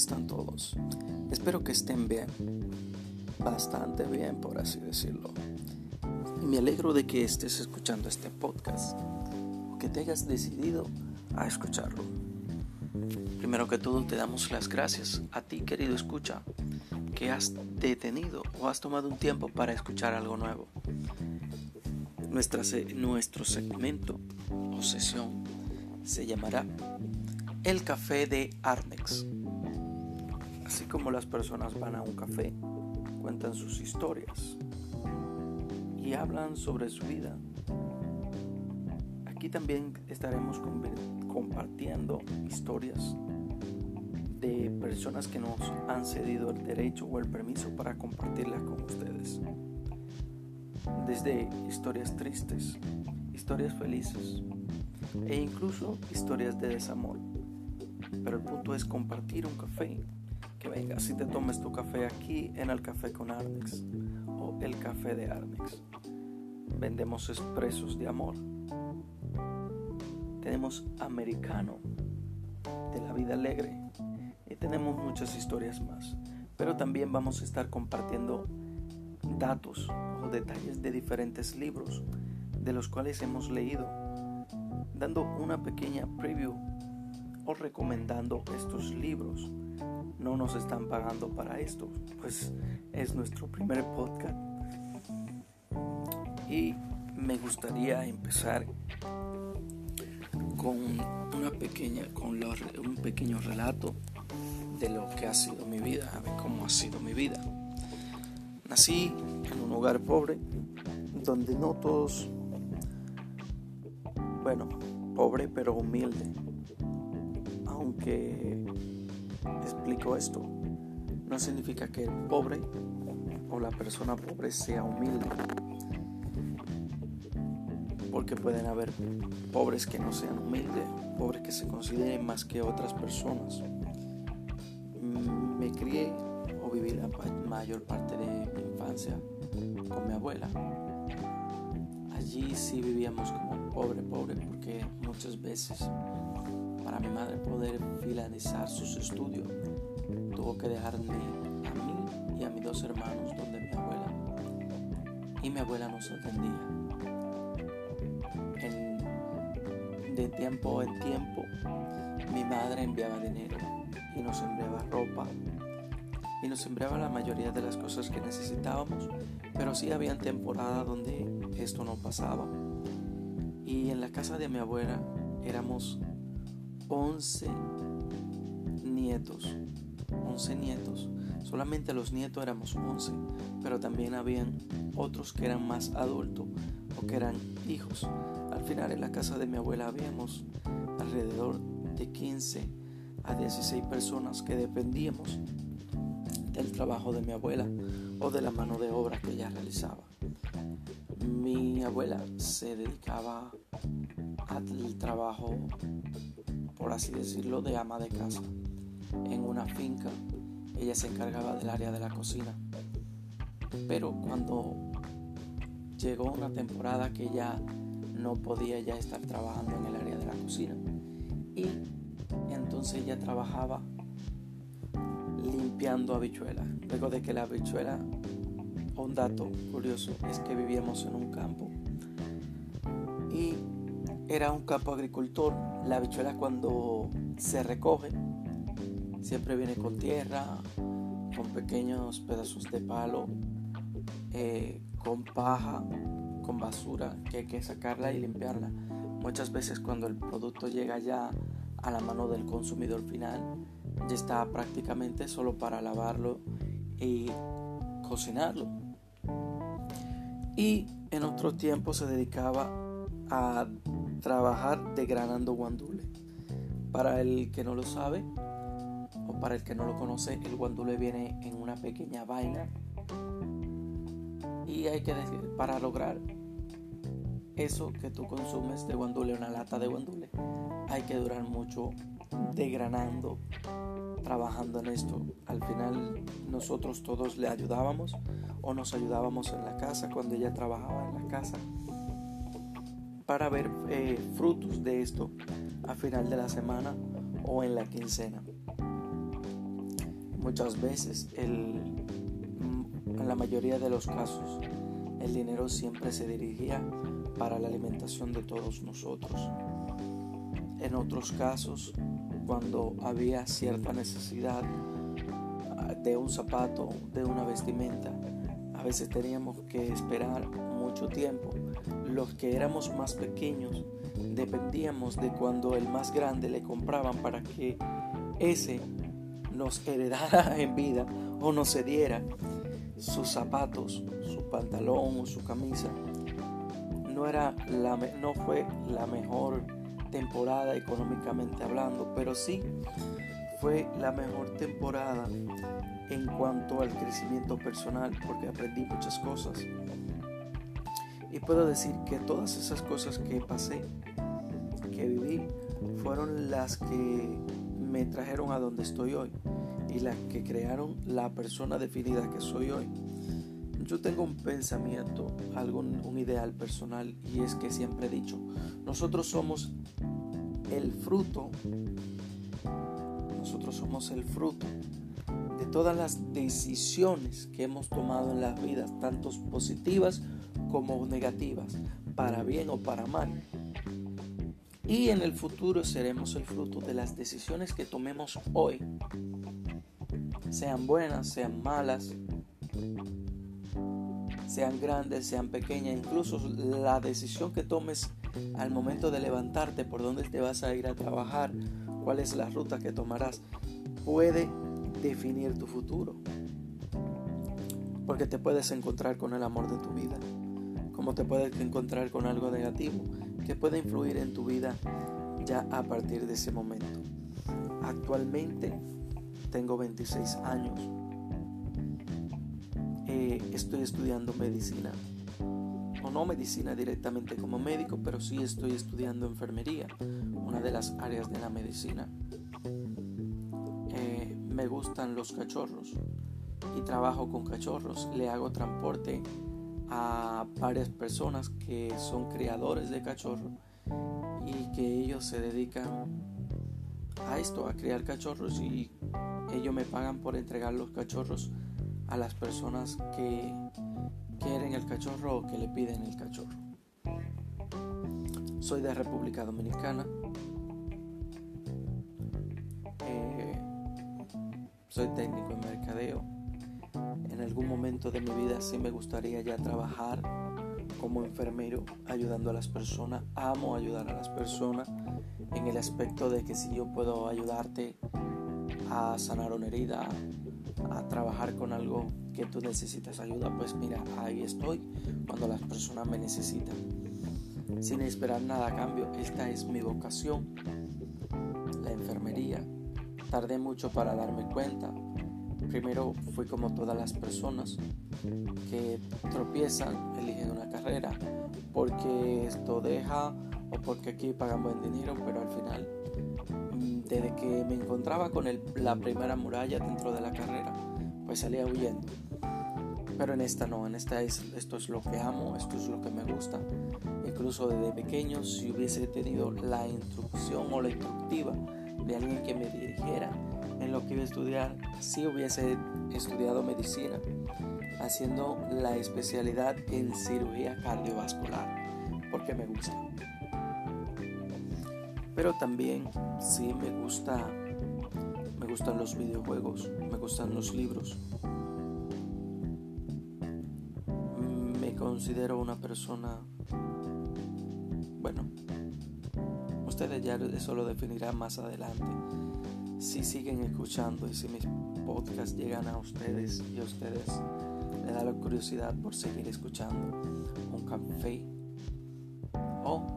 están todos? Espero que estén bien, bastante bien por así decirlo. Y me alegro de que estés escuchando este podcast o que te hayas decidido a escucharlo. Primero que todo te damos las gracias a ti querido escucha que has detenido o has tomado un tiempo para escuchar algo nuevo. Nuestro segmento o sesión se llamará El Café de Arnex. Así como las personas van a un café, cuentan sus historias y hablan sobre su vida. Aquí también estaremos compartiendo historias de personas que nos han cedido el derecho o el permiso para compartirlas con ustedes. Desde historias tristes, historias felices e incluso historias de desamor. Pero el punto es compartir un café que venga, si te tomes tu café aquí en el café con Arnex o el café de Arnex. Vendemos expresos de amor. Tenemos americano de la vida alegre y tenemos muchas historias más. Pero también vamos a estar compartiendo datos o detalles de diferentes libros de los cuales hemos leído, dando una pequeña preview recomendando estos libros no nos están pagando para esto, pues es nuestro primer podcast. Y me gustaría empezar con una pequeña, con un pequeño relato de lo que ha sido mi vida, ver cómo ha sido mi vida. Nací en un hogar pobre, donde no todos, bueno, pobre pero humilde, aunque explico esto, no significa que el pobre o la persona pobre sea humilde. Porque pueden haber pobres que no sean humildes, pobres que se consideren más que otras personas. Me crié o viví la mayor parte de mi infancia con mi abuela. Allí sí vivíamos como pobre, pobre, porque muchas veces para mi madre poder finalizar sus estudios tuvo que dejarme a mí y a mis dos hermanos donde mi abuela. Y mi abuela nos atendía. de tiempo en tiempo, mi madre enviaba dinero y nos enviaba ropa y nos enviaba la mayoría de las cosas que necesitábamos, pero sí había temporadas donde esto no pasaba. Y en la casa de mi abuela éramos 11 nietos 11 nietos. Solamente los nietos éramos 11, pero también habían otros que eran más adultos o que eran hijos. Al final en la casa de mi abuela habíamos alrededor de 15 a 16 personas que dependíamos del trabajo de mi abuela o de la mano de obra que ella realizaba. Mi abuela se dedicaba al trabajo, por así decirlo, de ama de casa en una finca, ella se encargaba del área de la cocina. Pero cuando llegó una temporada que ya no podía ya estar trabajando en el área de la cocina y entonces ella trabajaba limpiando habichuelas. Luego de que la habichuela, un dato curioso es que vivíamos en un campo era un campo agricultor. La habichuela cuando se recoge Siempre viene con tierra, con pequeños pedazos de palo, eh, con paja, con basura que hay que sacarla y limpiarla. Muchas veces cuando el producto llega ya a la mano del consumidor final, ya está prácticamente solo para lavarlo y cocinarlo. Y en otro tiempo se dedicaba a trabajar degranando guandule. Para el que no lo sabe, para el que no lo conoce, el guandule viene en una pequeña vaina. Y hay que decir, para lograr eso que tú consumes de guandule, una lata de guandule, hay que durar mucho degranando, trabajando en esto. Al final nosotros todos le ayudábamos o nos ayudábamos en la casa cuando ella trabajaba en la casa para ver eh, frutos de esto a final de la semana o en la quincena. Muchas veces, el, en la mayoría de los casos, el dinero siempre se dirigía para la alimentación de todos nosotros. En otros casos, cuando había cierta necesidad ah, de un zapato, de una vestimenta, a veces teníamos que esperar mucho tiempo. Los que éramos más pequeños dependíamos de cuando el más grande le compraban para que ese nos heredara en vida o nos cediera sus zapatos, su pantalón o su camisa. No, era la, no fue la mejor temporada económicamente hablando, pero sí fue la mejor temporada en cuanto al crecimiento personal porque aprendí muchas cosas. Y puedo decir que todas esas cosas que pasé, que viví, fueron las que me trajeron a donde estoy hoy y las que crearon la persona definida que soy hoy. Yo tengo un pensamiento, algo, un ideal personal y es que siempre he dicho, nosotros somos el fruto, nosotros somos el fruto de todas las decisiones que hemos tomado en las vidas, tanto positivas como negativas, para bien o para mal. Y en el futuro seremos el fruto de las decisiones que tomemos hoy, sean buenas, sean malas, sean grandes, sean pequeñas, incluso la decisión que tomes al momento de levantarte, por dónde te vas a ir a trabajar, cuál es la ruta que tomarás, puede definir tu futuro. Porque te puedes encontrar con el amor de tu vida, como te puedes encontrar con algo negativo que puede influir en tu vida ya a partir de ese momento. Actualmente tengo 26 años. Eh, estoy estudiando medicina o no medicina directamente como médico, pero sí estoy estudiando enfermería, una de las áreas de la medicina. Eh, me gustan los cachorros y trabajo con cachorros. Le hago transporte a varias personas que son criadores de cachorros y que ellos se dedican a esto, a criar cachorros y ellos me pagan por entregar los cachorros a las personas que quieren el cachorro o que le piden el cachorro. Soy de República Dominicana. Eh, soy técnico en mercadeo. En algún momento de mi vida sí me gustaría ya trabajar como enfermero ayudando a las personas. Amo ayudar a las personas en el aspecto de que si yo puedo ayudarte a sanar una herida, a trabajar con algo que tú necesitas ayuda, pues mira, ahí estoy cuando las personas me necesitan. Sin esperar nada a cambio, esta es mi vocación, la enfermería. Tardé mucho para darme cuenta. Primero fui como todas las personas que tropiezan, eligen una carrera porque esto deja o porque aquí pagan buen dinero, pero al final desde que me encontraba con la primera muralla dentro de la carrera, pues salía huyendo. Pero en esta no, en esta es, esto es lo que amo, esto es lo que me gusta. Incluso desde pequeño, si hubiese tenido la instrucción o la instructiva de alguien que me dirigiera en lo que iba a estudiar, si hubiese estudiado medicina, haciendo la especialidad en cirugía cardiovascular, porque me gusta pero también sí me gusta me gustan los videojuegos, me gustan los libros. Me considero una persona bueno, ustedes ya eso lo definirán más adelante. Si siguen escuchando y si mis podcasts llegan a ustedes y a ustedes les da la curiosidad por seguir escuchando un café o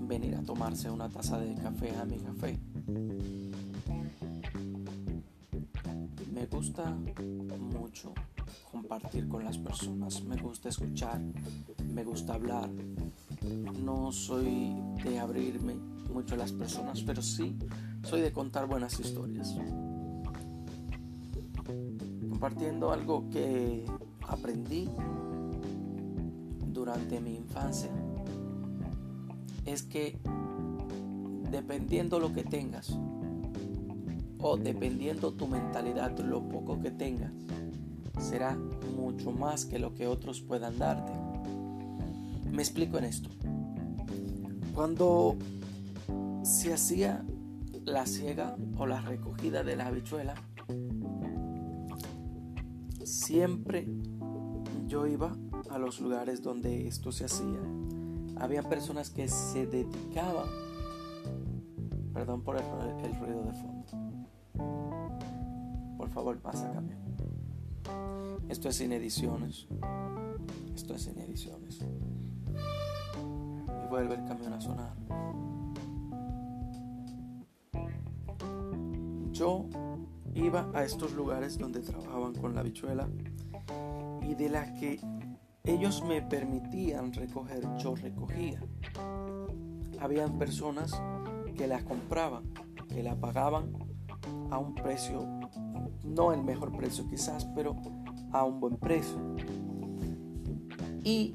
venir a tomarse una taza de café a mi café. Me gusta mucho compartir con las personas, me gusta escuchar, me gusta hablar. No soy de abrirme mucho a las personas, pero sí soy de contar buenas historias. Compartiendo algo que aprendí durante mi infancia es que dependiendo lo que tengas, o dependiendo tu mentalidad, lo poco que tengas, será mucho más que lo que otros puedan darte. Me explico en esto. Cuando se hacía la siega o la recogida de la habichuela, siempre yo iba a los lugares donde esto se hacía. Había personas que se dedicaban, perdón por el, ruido de fondo. Por favor, pasa cambio. Esto es sin ediciones. Esto es sin ediciones. Y vuelve el camión a sonar. Yo iba a estos lugares donde trabajaban con la bichuela y de la que ellos me permitían recoger, yo recogía. Habían personas que la compraban, que la pagaban a un precio, no el mejor precio quizás, pero a un buen precio. Y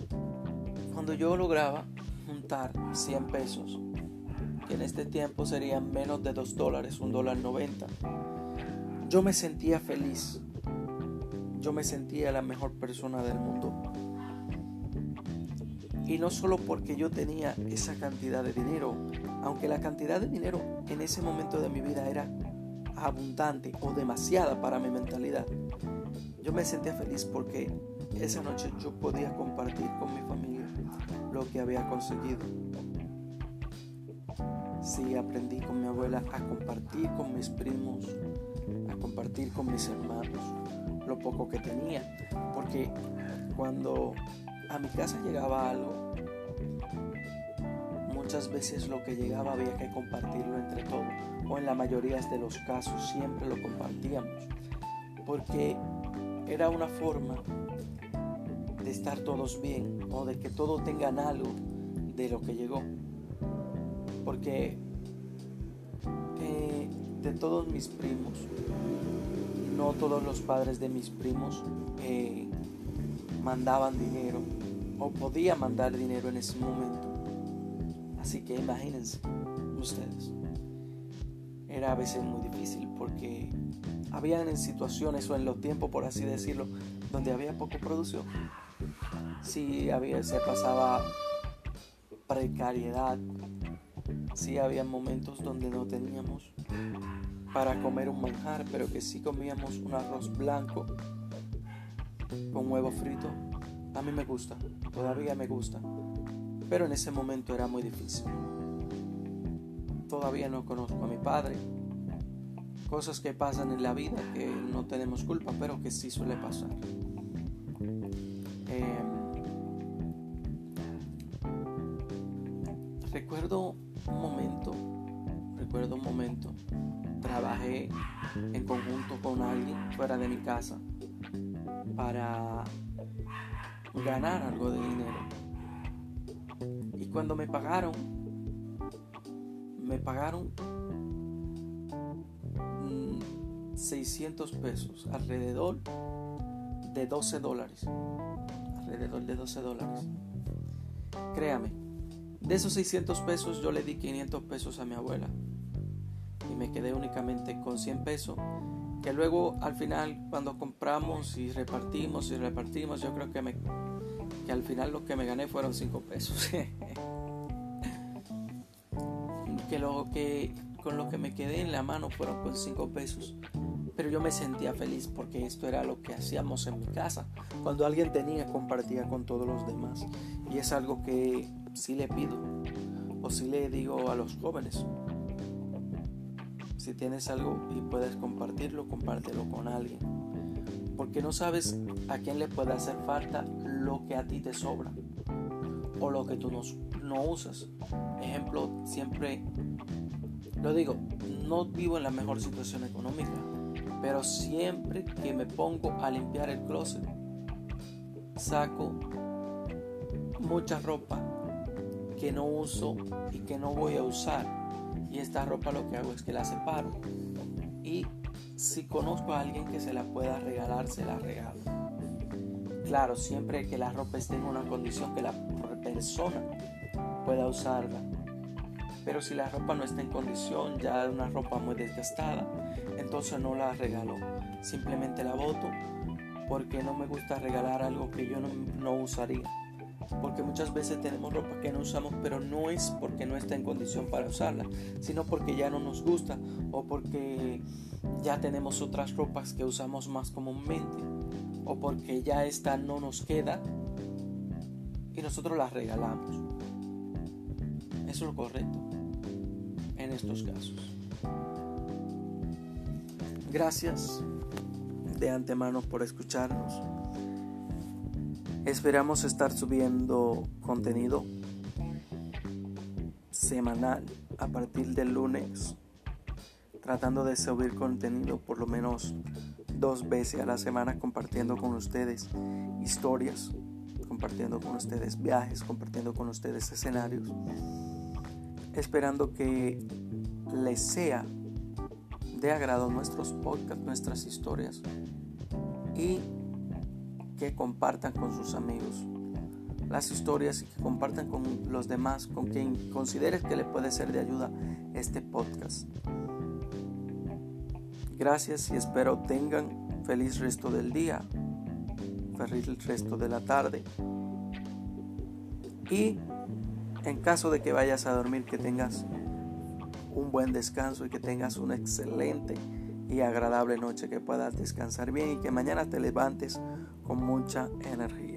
cuando yo lograba juntar 100 pesos, en este tiempo serían menos de 2 dólares, un dólar 90, yo me sentía feliz. Yo me sentía la mejor persona del mundo. Y no solo porque yo tenía esa cantidad de dinero, aunque la cantidad de dinero en ese momento de mi vida era abundante o demasiada para mi mentalidad. Yo me sentía feliz porque esa noche yo podía compartir con mi familia lo que había conseguido. Sí, aprendí con mi abuela a compartir con mis primos, a compartir con mis hermanos lo poco que tenía. Porque cuando a mi casa llegaba algo, muchas veces lo que llegaba había que compartirlo entre todos. O en la mayoría de los casos siempre lo compartíamos. Porque era una forma de estar todos bien o de que todos tengan algo de lo que llegó. Porque eh, de todos mis primos, no todos los padres de mis primos eh, mandaban dinero o podía mandar dinero en ese momento. Así que imagínense ustedes. Era a veces muy difícil porque habían en situaciones o en los tiempos, por así decirlo, donde había poco producción. Sí había, se pasaba precariedad. Sí había momentos donde no teníamos para comer un manjar, pero que sí comíamos un arroz blanco con huevo frito. A mí me gusta, todavía me gusta, pero en ese momento era muy difícil. Todavía no conozco a mi padre, cosas que pasan en la vida que no tenemos culpa, pero que sí suele pasar. Em, recuerdo un momento, recuerdo un momento, trabajé en conjunto con alguien fuera de mi casa para ganar algo de dinero. Y cuando me pagaron, me pagaron 600 pesos, alrededor de 12 dólares. Alrededor de 12 dólares. Créame, de esos 600 pesos yo le di 500 pesos a mi abuela. Y me quedé únicamente con 100 pesos que luego al final cuando compramos y repartimos y repartimos yo creo que me que al final lo que me gané fueron 5 pesos. Que lo que con lo que me quedé en la mano fueron con 5 pesos pero yo me sentía feliz porque esto era lo que hacíamos en mi casa. Cuando alguien tenía, compartía con todos los demás. Y es algo que sí le pido o sí le digo a los jóvenes. Si tienes algo y puedes compartirlo, compártelo con alguien. Porque no sabes a quién le puede hacer falta lo que a ti te sobra o lo que tú no, no usas. Ejemplo, siempre lo digo, no vivo en la mejor situación económica pero siempre que me pongo a limpiar el closet, saco mucha ropa que no uso y que no voy a usar. Y esta ropa lo que hago es que la separo. Y si conozco a alguien que se la pueda regalar, se la regalo. Claro, siempre que la ropa esté en una condición que la persona pueda usarla. Pero si la ropa no está en condición, ya una ropa muy desgastada, entonces no la regalo. Simplemente la boto porque no me gusta regalar algo que yo no, no usaría. Porque muchas veces tenemos ropa que no usamos, pero no es porque no está en condición para usarla, sino porque ya no nos gusta o porque ya tenemos otras ropas que usamos más comúnmente o porque ya esta no nos queda y nosotros la regalamos. Eso es lo correcto en estos casos. Gracias de antemano por escucharnos. Esperamos estar subiendo contenido semanal a partir del lunes, tratando de subir contenido por lo menos dos veces a la semana compartiendo con ustedes historias, compartiendo con ustedes viajes, compartiendo con ustedes escenarios, esperando que les sea de agrado nuestros podcasts, nuestras historias y que compartan con sus amigos las historias y que compartan con los demás, con quien consideres que le puede ser de ayuda este podcast. Gracias y espero tengan feliz resto del día, feliz resto de la tarde. Y en caso de que vayas a dormir, que tengas un buen descanso y que tengas una excelente y agradable noche, que puedas descansar bien y que mañana te levantes con mucha energía.